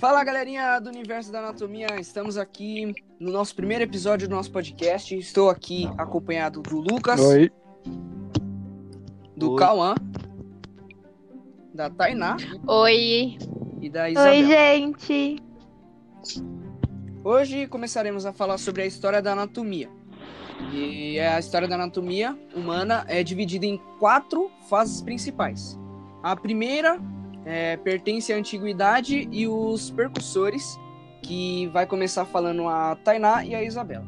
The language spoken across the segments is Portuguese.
Fala galerinha do universo da anatomia, estamos aqui no nosso primeiro episódio do nosso podcast. Estou aqui acompanhado do Lucas, Oi. do Oi. Cauã, da Tainá Oi. e da Isabela. Oi, gente. Hoje começaremos a falar sobre a história da anatomia. E a história da anatomia humana é dividida em quatro fases principais. A primeira é, pertence à antiguidade e os percussores, que vai começar falando a Tainá e a Isabela.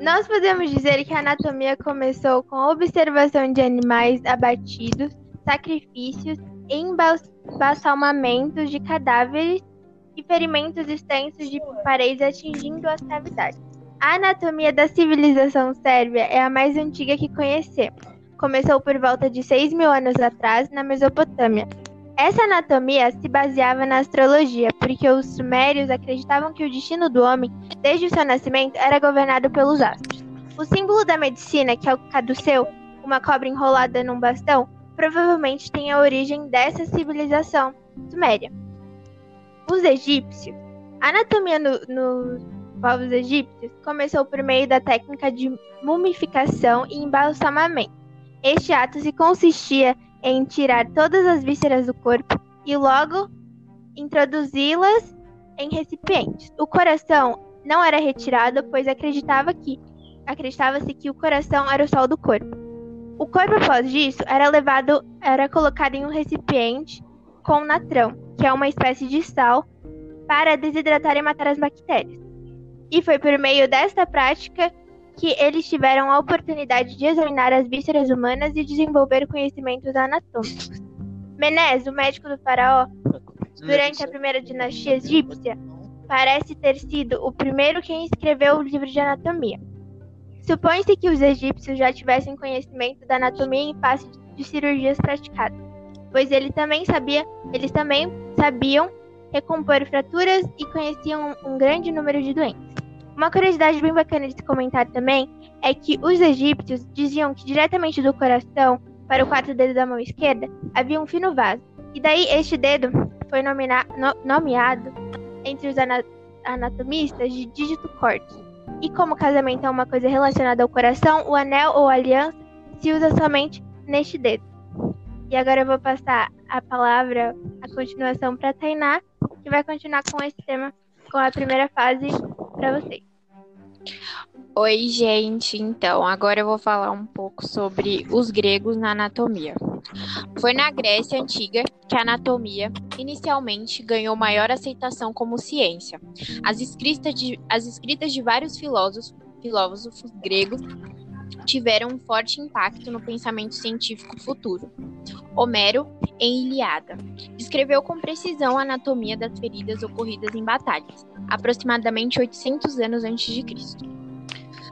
Nós podemos dizer que a anatomia começou com a observação de animais abatidos, sacrifícios, embalsamamentos de cadáveres e ferimentos extensos de paredes atingindo as cavidades. A anatomia da civilização sérvia é a mais antiga que conhecemos. Começou por volta de 6 mil anos atrás, na Mesopotâmia. Essa anatomia se baseava na astrologia, porque os sumérios acreditavam que o destino do homem, desde o seu nascimento, era governado pelos astros. O símbolo da medicina, que é o caduceu, uma cobra enrolada num bastão, provavelmente tem a origem dessa civilização suméria. Os egípcios. A anatomia no- nos povos egípcios começou por meio da técnica de mumificação e embalsamamento. Este ato se consistia em tirar todas as vísceras do corpo e logo introduzi-las em recipientes. O coração não era retirado, pois acreditava que acreditava-se que o coração era o sol do corpo. O corpo após disso era levado, era colocado em um recipiente com natrão, que é uma espécie de sal, para desidratar e matar as bactérias. E foi por meio desta prática que eles tiveram a oportunidade de examinar as vísceras humanas e desenvolver conhecimentos anatômicos. Menes, o médico do faraó, durante a primeira dinastia egípcia, parece ter sido o primeiro quem escreveu o livro de anatomia. Supõe-se que os egípcios já tivessem conhecimento da anatomia em face de cirurgias praticadas, pois ele também sabia, eles também sabiam recompor fraturas e conheciam um grande número de doenças. Uma curiosidade bem bacana de se comentar também é que os egípcios diziam que diretamente do coração para o quarto dedo da mão esquerda havia um fino vaso, e daí este dedo foi nomina- no- nomeado entre os ana- anatomistas de dígito corte. E como casamento é uma coisa relacionada ao coração, o anel ou aliança se usa somente neste dedo. E agora eu vou passar a palavra, a continuação para Tainá, que vai continuar com esse tema, com a primeira fase para vocês. Oi, gente. Então, agora eu vou falar um pouco sobre os gregos na anatomia. Foi na Grécia Antiga que a anatomia inicialmente ganhou maior aceitação como ciência. As escritas de, as escritas de vários filósofos, filósofos gregos tiveram um forte impacto no pensamento científico futuro. Homero, em Ilíada, descreveu com precisão a anatomia das feridas ocorridas em batalhas, aproximadamente 800 anos antes de Cristo.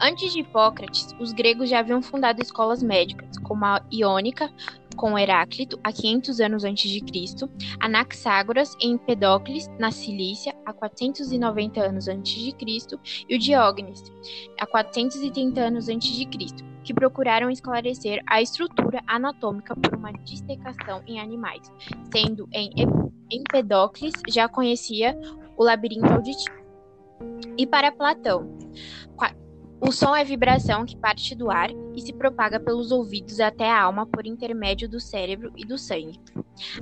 Antes de Hipócrates, os gregos já haviam fundado escolas médicas, como a Iônica, com Heráclito, há 500 anos antes de Cristo, Anaxágoras, em Empedocles, na Cilícia, há 490 anos antes de Cristo, e o Diógenes, há 430 anos antes de Cristo, que procuraram esclarecer a estrutura anatômica por uma dissecação em animais, sendo em Empedocles já conhecia o labirinto auditivo. E para Platão, o som é vibração que parte do ar e se propaga pelos ouvidos até a alma por intermédio do cérebro e do sangue.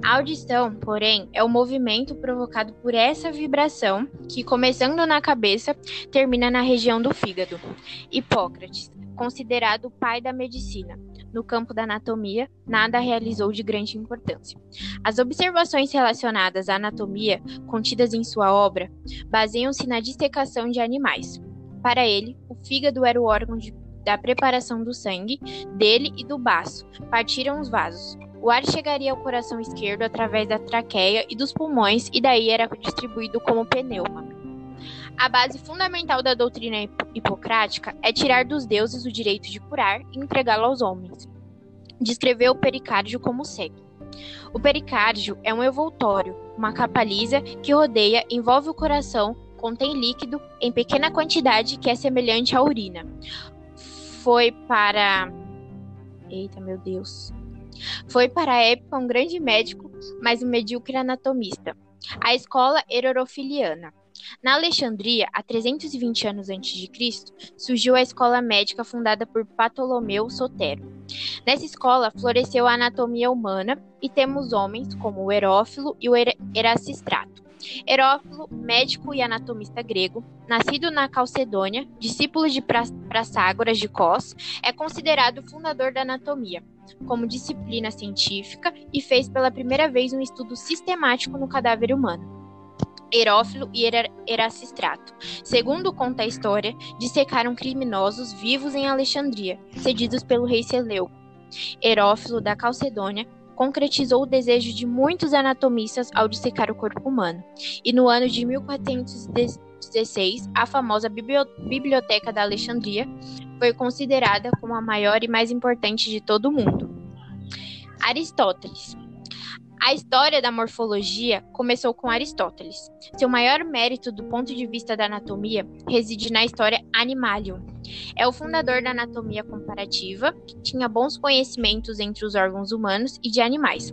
A audição, porém, é o movimento provocado por essa vibração que, começando na cabeça, termina na região do fígado. Hipócrates, considerado o pai da medicina, no campo da anatomia, nada realizou de grande importância. As observações relacionadas à anatomia, contidas em sua obra, baseiam-se na dissecação de animais. Para ele, o fígado era o órgão de- da preparação do sangue, dele e do baço. Partiram os vasos. O ar chegaria ao coração esquerdo através da traqueia e dos pulmões, e daí era distribuído como pneuma. A base fundamental da doutrina hip- hipocrática é tirar dos deuses o direito de curar e entregá-lo aos homens. Descreveu o pericárdio como segue. O pericárdio é um envoltório, uma capa lisa que rodeia, envolve o coração, contém líquido em pequena quantidade que é semelhante à urina. Foi para Eita, meu Deus. Foi para a época um grande médico, mas um medíocre anatomista. A escola Erorofiliana. Na Alexandria, há 320 anos antes de Cristo, surgiu a escola médica fundada por Ptolomeu Sotero. Nessa escola floresceu a anatomia humana e temos homens como o Herófilo e o Erasistrato. Herófilo, médico e anatomista grego, nascido na Calcedônia, discípulo de Praságoras de Cos, é considerado o fundador da anatomia como disciplina científica e fez pela primeira vez um estudo sistemático no cadáver humano. Herófilo e Erasistrato. Segundo conta a história, dissecaram criminosos vivos em Alexandria, cedidos pelo rei Seleuco. Herófilo da Calcedônia concretizou o desejo de muitos anatomistas ao dissecar o corpo humano. E no ano de 1416, a famosa Biblioteca da Alexandria foi considerada como a maior e mais importante de todo o mundo. Aristóteles. A história da morfologia começou com Aristóteles. Seu maior mérito do ponto de vista da anatomia reside na história Animalium. É o fundador da anatomia comparativa, que tinha bons conhecimentos entre os órgãos humanos e de animais.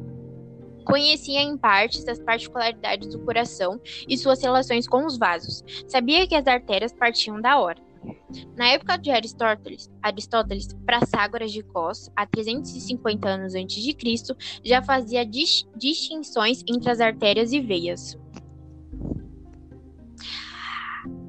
Conhecia em partes as particularidades do coração e suas relações com os vasos. Sabia que as artérias partiam da horta. Na época de Aristóteles, Aristóteles, Praságoras de Cos, há 350 anos antes de Cristo, já fazia dis distinções entre as artérias e veias.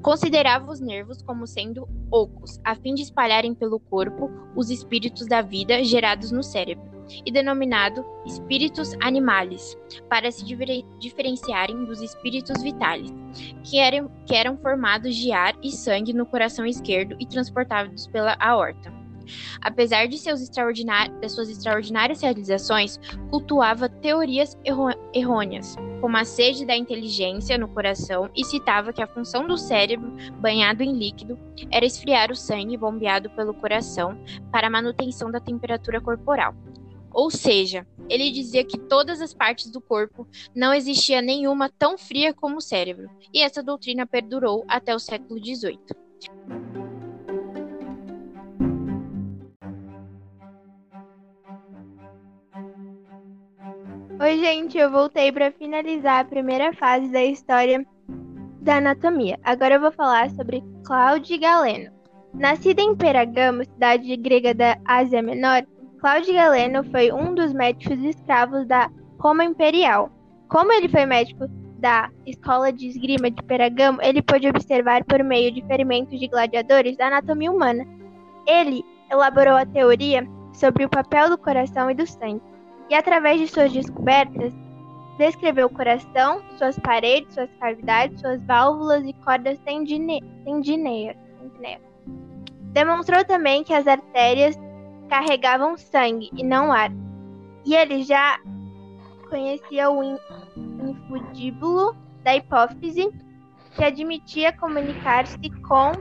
Considerava os nervos como sendo ocos, a fim de espalharem pelo corpo os espíritos da vida gerados no cérebro e denominado espíritos animales, para se diferenciarem dos espíritos vitais, que eram, que eram formados de ar e sangue no coração esquerdo e transportados pela aorta. Apesar de seus suas extraordinárias realizações, cultuava teorias errôneas, como a sede da inteligência no coração, e citava que a função do cérebro, banhado em líquido, era esfriar o sangue bombeado pelo coração para a manutenção da temperatura corporal. Ou seja, ele dizia que todas as partes do corpo não existia nenhuma tão fria como o cérebro, e essa doutrina perdurou até o século XVIII. Oi, gente, eu voltei para finalizar a primeira fase da história da anatomia. Agora eu vou falar sobre Cláudio Galeno. Nascida em Peragamo, cidade grega da Ásia Menor, Cláudio Galeno foi um dos médicos escravos da Roma Imperial. Como ele foi médico da escola de esgrima de Peragamo, ele pôde observar por meio de ferimentos de gladiadores a anatomia humana. Ele elaborou a teoria sobre o papel do coração e do sangue, e através de suas descobertas, descreveu o coração, suas paredes, suas cavidades, suas válvulas e cordas tendineias. Demonstrou também que as artérias carregavam sangue e não ar. E ele já conhecia o infundíbulo da hipófise, que admitia comunicar-se com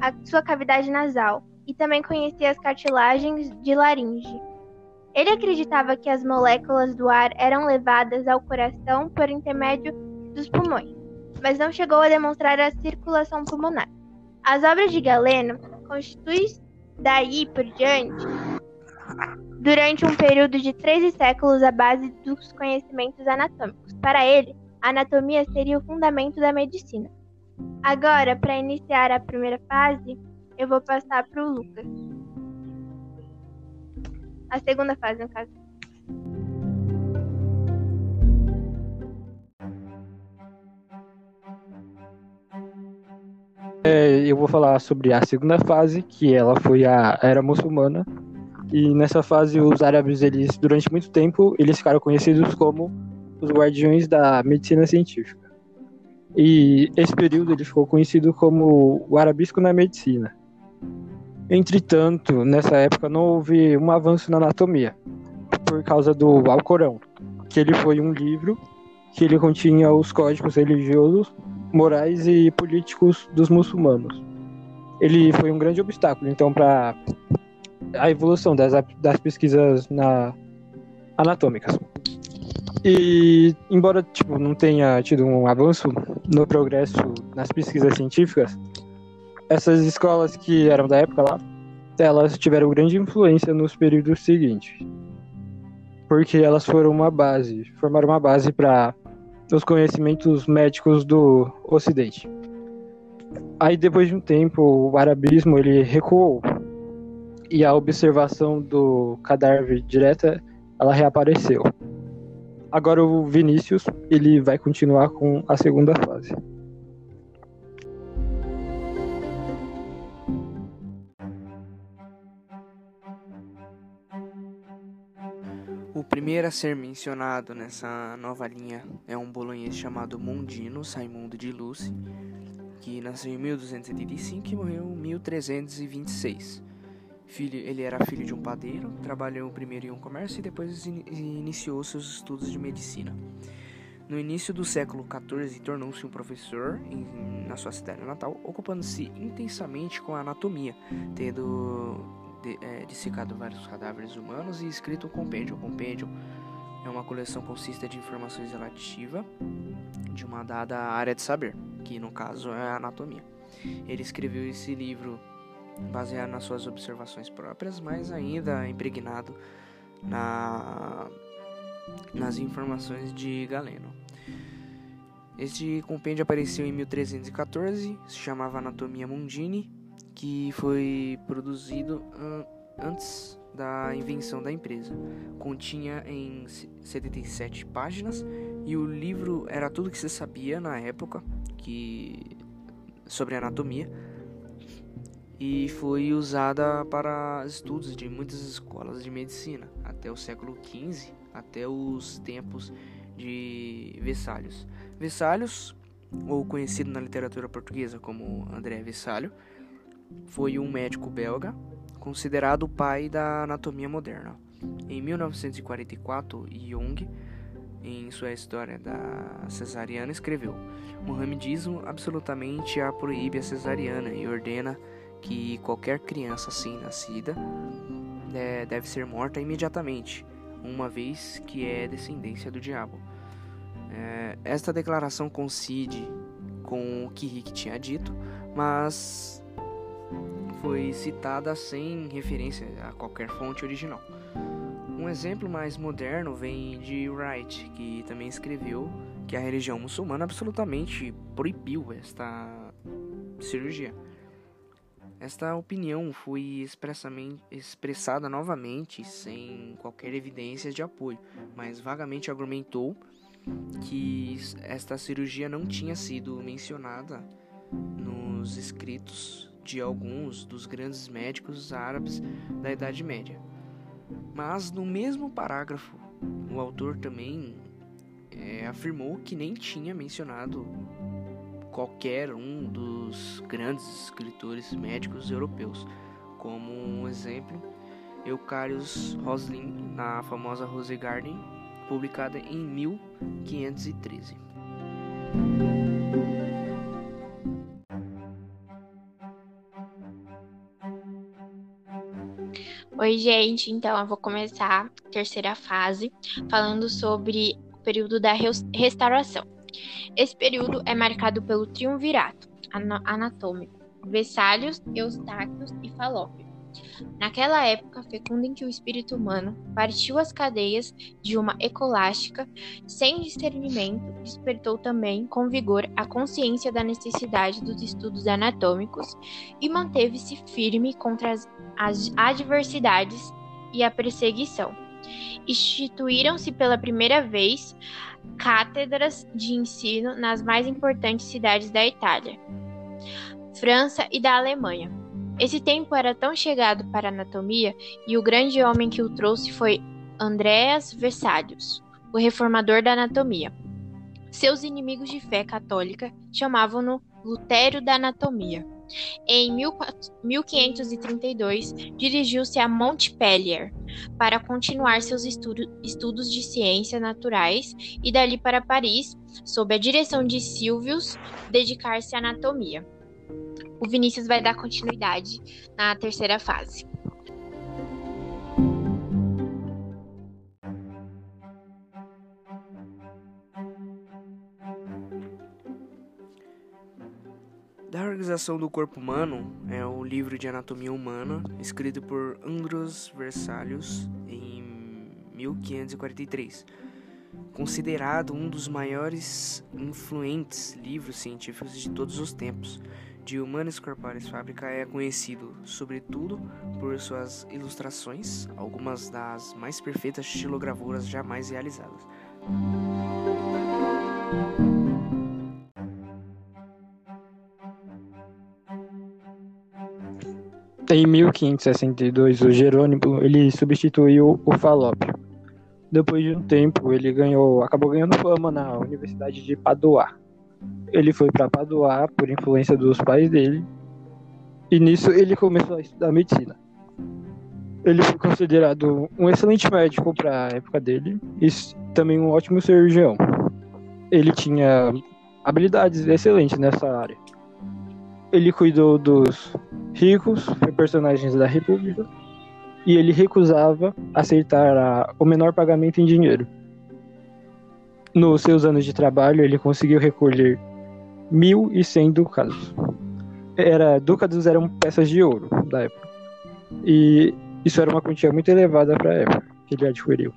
a sua cavidade nasal, e também conhecia as cartilagens de laringe. Ele acreditava que as moléculas do ar eram levadas ao coração por intermédio dos pulmões, mas não chegou a demonstrar a circulação pulmonar. As obras de Galeno constituem Daí por diante, durante um período de 13 séculos, a base dos conhecimentos anatômicos. Para ele, a anatomia seria o fundamento da medicina. Agora, para iniciar a primeira fase, eu vou passar para o Lucas. A segunda fase, no caso. É, eu vou falar sobre a segunda fase, que ela foi a era muçulmana. E nessa fase os árabes, eles durante muito tempo, eles ficaram conhecidos como os guardiões da medicina científica. E esse período ele ficou conhecido como o arabisco na medicina. Entretanto, nessa época não houve um avanço na anatomia, por causa do Alcorão, que ele foi um livro que ele continha os códigos religiosos morais e políticos dos muçulmanos. Ele foi um grande obstáculo, então, para a evolução das, das pesquisas na, anatômicas. E, embora tipo, não tenha tido um avanço no progresso nas pesquisas científicas, essas escolas que eram da época lá, elas tiveram grande influência nos períodos seguintes. Porque elas foram uma base, formaram uma base para os conhecimentos médicos do Ocidente. Aí depois de um tempo, o arabismo ele recuou e a observação do cadáver direta ela reapareceu. Agora o Vinícius ele vai continuar com a segunda fase. Primeiro a ser mencionado nessa nova linha é um bolonhês chamado Mondino Saimundo de Lucy, que nasceu em 1285 e morreu em 1326. Filho, ele era filho de um padeiro, trabalhou primeiro em um comércio e depois in iniciou seus estudos de medicina. No início do século XIV, tornou-se um professor em, na sua cidade natal, ocupando-se intensamente com a anatomia, tendo de, é, dissecado vários cadáveres humanos e escrito um compêndio. O compêndio é uma coleção consista de informações relativas de uma dada área de saber, que no caso é a anatomia. Ele escreveu esse livro baseado nas suas observações próprias, mas ainda impregnado na, nas informações de Galeno. Este compêndio apareceu em 1314, se chamava Anatomia Mundini, que foi produzido an antes da invenção da empresa. Continha em 77 páginas e o livro era tudo que se sabia na época que sobre anatomia e foi usada para estudos de muitas escolas de medicina até o século XV, até os tempos de Vessálios. Vessálios, ou conhecido na literatura portuguesa como André Vessalio, foi um médico belga considerado o pai da anatomia moderna. Em 1944, Jung, em sua história da cesariana, escreveu: Mohamedismo absolutamente a proíbe a cesariana e ordena que qualquer criança assim nascida é, deve ser morta imediatamente, uma vez que é descendência do diabo. É, esta declaração coincide com o que Rick tinha dito, mas foi citada sem referência a qualquer fonte original. Um exemplo mais moderno vem de Wright, que também escreveu que a religião muçulmana absolutamente proibiu esta cirurgia. Esta opinião foi expressamente expressada novamente sem qualquer evidência de apoio, mas vagamente argumentou que esta cirurgia não tinha sido mencionada nos escritos de alguns dos grandes médicos árabes da Idade Média. Mas no mesmo parágrafo, o autor também é, afirmou que nem tinha mencionado qualquer um dos grandes escritores médicos europeus, como um exemplo, Eucarius Roslin na famosa Rose Garden, publicada em 1513. Oi, gente. Então, eu vou começar a terceira fase falando sobre o período da restauração. Esse período é marcado pelo triunvirato anatômico, Vessálios, Eustáquios e Falópio. Naquela época fecunda em que o espírito humano partiu as cadeias de uma ecolástica sem discernimento, despertou também com vigor a consciência da necessidade dos estudos anatômicos e manteve-se firme contra as, as adversidades e a perseguição. Instituíram-se pela primeira vez cátedras de ensino nas mais importantes cidades da Itália, França e da Alemanha. Esse tempo era tão chegado para a anatomia e o grande homem que o trouxe foi Andreas Vesalius, o reformador da anatomia. Seus inimigos de fé católica chamavam-no Lutério da Anatomia. Em 1532, dirigiu-se a Montpellier para continuar seus estudo, estudos de ciências naturais e dali para Paris, sob a direção de Silvius, dedicar-se à anatomia. O Vinícius vai dar continuidade na terceira fase. Civilização do Corpo Humano é o livro de anatomia humana escrito por Andros Versalius em 1543, considerado um dos maiores influentes livros científicos de todos os tempos. De Humanis Corporis Fabrica é conhecido, sobretudo, por suas ilustrações, algumas das mais perfeitas estilogravuras jamais realizadas. Em 1562, o Jerônimo ele substituiu o Falópio. Depois de um tempo, ele ganhou, acabou ganhando fama na Universidade de Padua. Ele foi para Padua por influência dos pais dele, e nisso ele começou a estudar medicina. Ele foi considerado um excelente médico para a época dele e também um ótimo cirurgião. Ele tinha habilidades excelentes nessa área. Ele cuidou dos ricos, personagens da República, e ele recusava aceitar a, o menor pagamento em dinheiro. Nos seus anos de trabalho, ele conseguiu recolher 1.100 ducados. Era, ducados eram peças de ouro da época. E isso era uma quantia muito elevada para a época que ele adquiriu.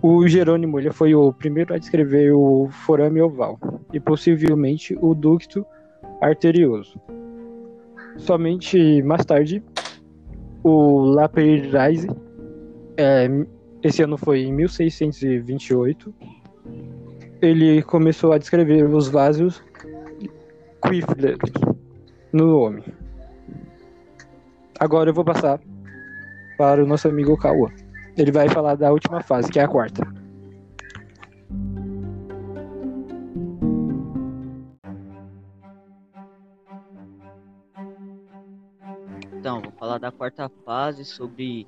O Jerônimo ele foi o primeiro a descrever o forame oval e possivelmente o ducto arterioso. Somente mais tarde, o Lapeyraise, é, esse ano foi em 1628, ele começou a descrever os vasos quífleros no homem. Agora eu vou passar para o nosso amigo Kawa. Ele vai falar da última fase, que é a quarta. Então, vou falar da quarta fase sobre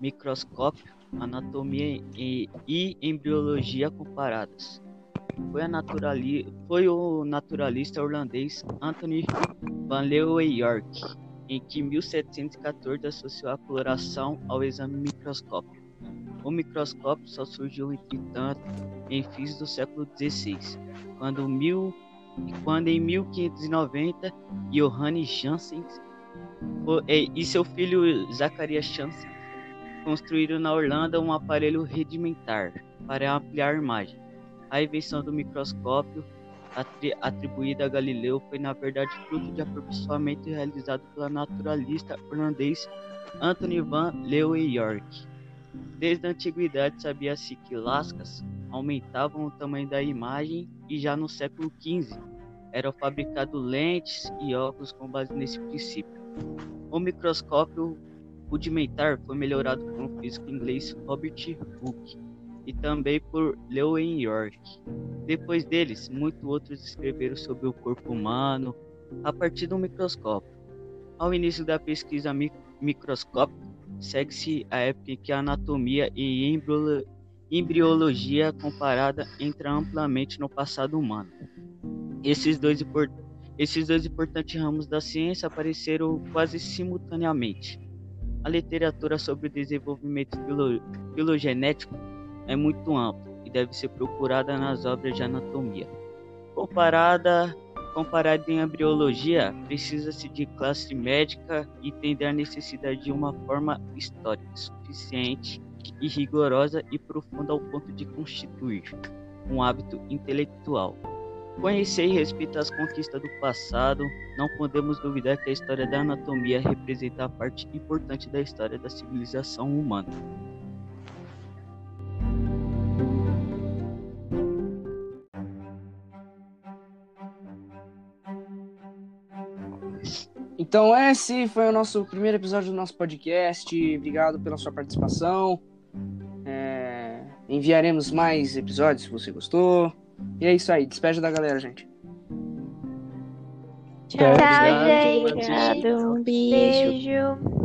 microscópio, anatomia e, e embriologia comparadas. Foi, naturali... Foi o naturalista irlandês Anthony Van Leeuwenhoek em que 1714 associou a coloração ao exame microscópio. O microscópio só surgiu, entretanto, em fins do século XVI, quando, mil... quando em 1590 Johannes Janssen e seu filho Zacarias Chance construíram na Orlando um aparelho rudimentar para ampliar a imagem. A invenção do microscópio atribuída a Galileu foi na verdade fruto de aperfeiçoamento realizado pelo naturalista holandês Anthony van Leeuwenhoek. Desde a antiguidade sabia-se que lascas aumentavam o tamanho da imagem e já no século XV eram fabricados lentes e óculos com base nesse princípio. O microscópio rudimentar foi melhorado um físico inglês Robert Hooke e também por Leeuwenhoek. Depois deles, muitos outros escreveram sobre o corpo humano a partir do microscópio. Ao início da pesquisa microscópica, segue-se a época em que a anatomia e embriologia comparada entram amplamente no passado humano. Esses dois importantes esses dois importantes ramos da ciência apareceram quase simultaneamente. A literatura sobre o desenvolvimento filo filogenético é muito ampla e deve ser procurada nas obras de anatomia. Comparada, comparada em embriologia, precisa-se de classe médica e a necessidade de uma forma histórica suficiente e rigorosa e profunda ao ponto de constituir um hábito intelectual. Conhecer e respeitar as conquistas do passado, não podemos duvidar que a história da anatomia representa a parte importante da história da civilização humana. Então, esse foi o nosso primeiro episódio do nosso podcast. Obrigado pela sua participação. É... Enviaremos mais episódios se você gostou. E é isso aí. Despede da galera, gente. Tchau, Tchau gente. Obrigado. Um beijo. beijo.